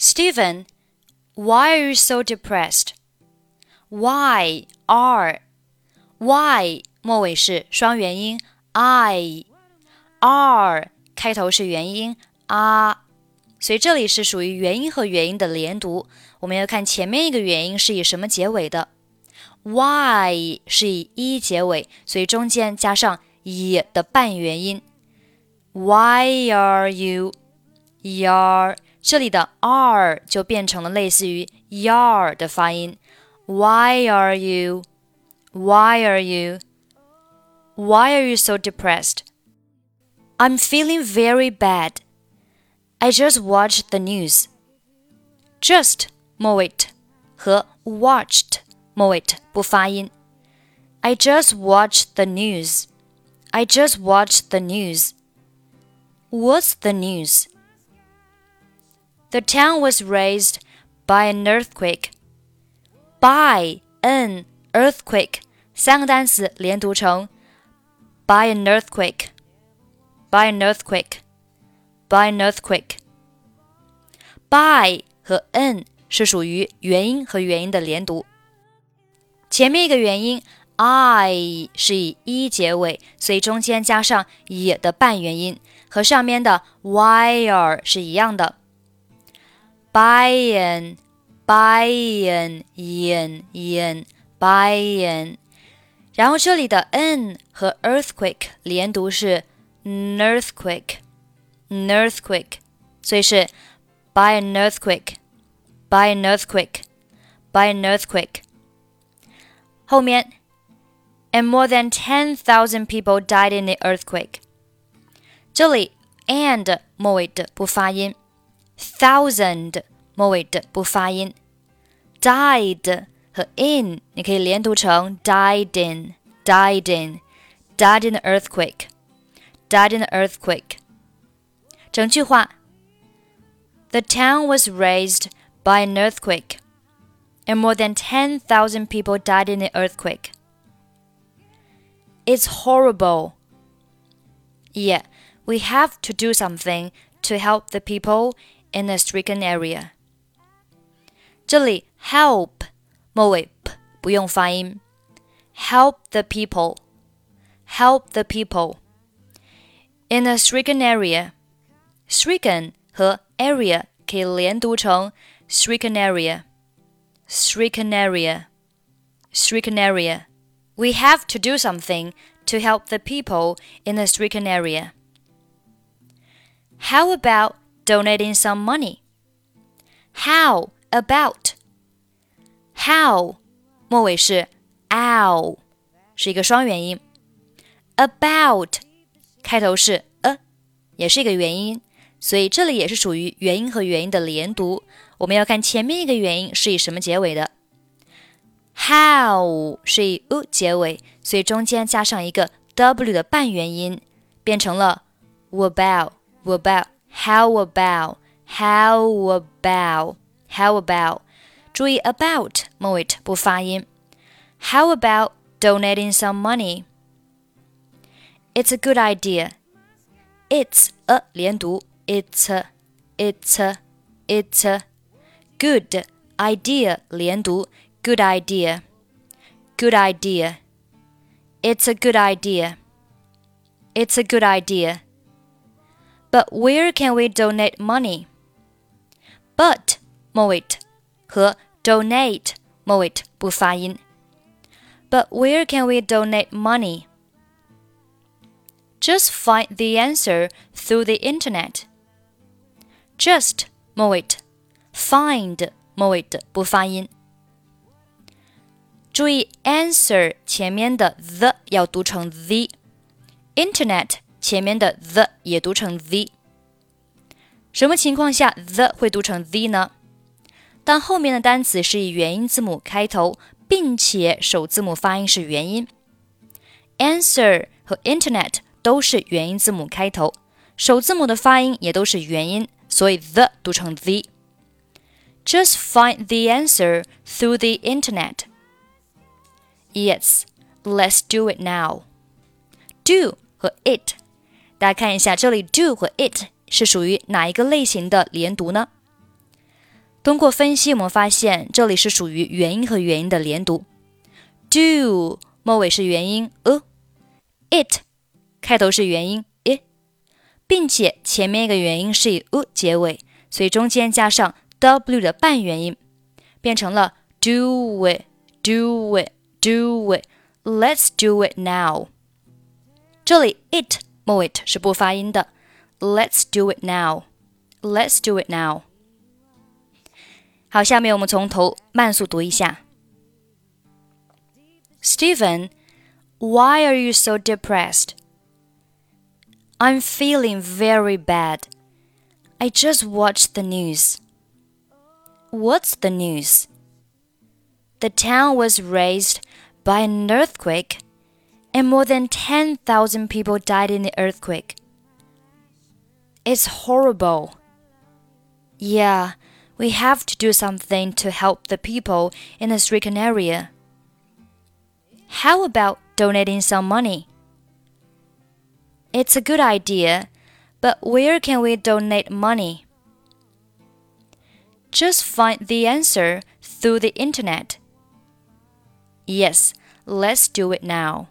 Steven, why are you so depressed? Why are why 末尾是双元音 i r 开头是元音 r，所以这里是属于元音和元音的连读。我们要看前面一个元音是以什么结尾的，y 是以 e 结尾，所以中间加上 e are you? y r 这里的 r 就变成了类似于 yar 的发音。Why are you? Why are you? Why are you so depressed? I'm feeling very bad. I just watched the news. Just 末尾和 watched 末尾不发音。I just watched the news. I just watched the news. What's the news? The town was razed by an earthquake. By an earthquake. earthquake，三个单词连读成 by an earthquake, by an earthquake, by an earthquake. by 和 an 是属于元音和元音的连读。前面一个元音 i 是以 e 结尾，所以中间加上也的半元音，和上面的 wire 是一样的。by an by an in in by an，然后这里的 n 和 earthquake 连读是 earthquake earthquake，所以是 by an earthquake by an earthquake by an earthquake。后面 and more than ten thousand people died in the earthquake。这里 and 末尾的不发音。 thousand 末尾的不发音，died 和 in 你可以连读成 died in died in died in the earthquake died in the earthquake。整句话：The town was razed by an earthquake, and more than ten thousand people died in the earthquake. It's horrible. Yeah, we have to do something to help the people in a stricken area。这里 help 末尾 p 不用发音，help the people, help the people in a stricken area。stricken 和 area 可以连读成 stricken area, stricken area, stricken area. We have to do something to help the people in a stricken area. How about donating some money. How about? How 末尾是 ow，是一个双元音。About 开头是 a，也是一个元音，所以这里也是属于元音和元音的连读。我们要看前面一个元音是以什么结尾的。How 是以 u 结尾，所以中间加上一个 w 的半元音，变成了 about about。 how about? How about? How about? 注意 about 末尾不发音。How about donating some money? It's a good idea. It's a 连读。It's a, it's a, it's a good idea 连读。Good idea. Good idea. It's a good idea. It's a good idea. But where can we donate money? But 末尾和 donate 末尾不发音。But where can we donate money? Just find the answer through the internet. Just 末尾 find 末尾不发音。注意 answer 前面的 the 要读成 the，internet 前面的 the 也读成 the。什么情况下 the 会读成 the 呢？当后面的单词是以元音字母开头，并且首字母发音是元音。Answer 和 Internet 都是元音字母开头，首字母的发音也都是元音，所以 the 读成 the。Just find the answer through the Internet. Yes, let's do it now. Do 和 it 大家看一下，这里 do 和 it 是属于哪一个类型的连读呢通过分析，我们发现这里是属于元音和元音的连读。do 末尾是元音 a，it 开头是元音 i，并且前面一个元音是以 u 结尾，所以中间加上 w 的半元音，变成了 do it，do it，do it。Let's do it now。这里 it，moit 是不发音的。Let's do it now. Let's do it now. 好，下面我们从头慢速读一下。Steven, why are you so depressed? I'm feeling very bad. I just watched the news. What's the news? The town was razed by an earthquake and more than 10,000 people died in the earthquake. It's horrible. Yeah, we have to do something to help the people in the stricken area. How about donating some money? It's a good idea, but where can we donate money? Just find the answer through the internet. Yes, let's do it now.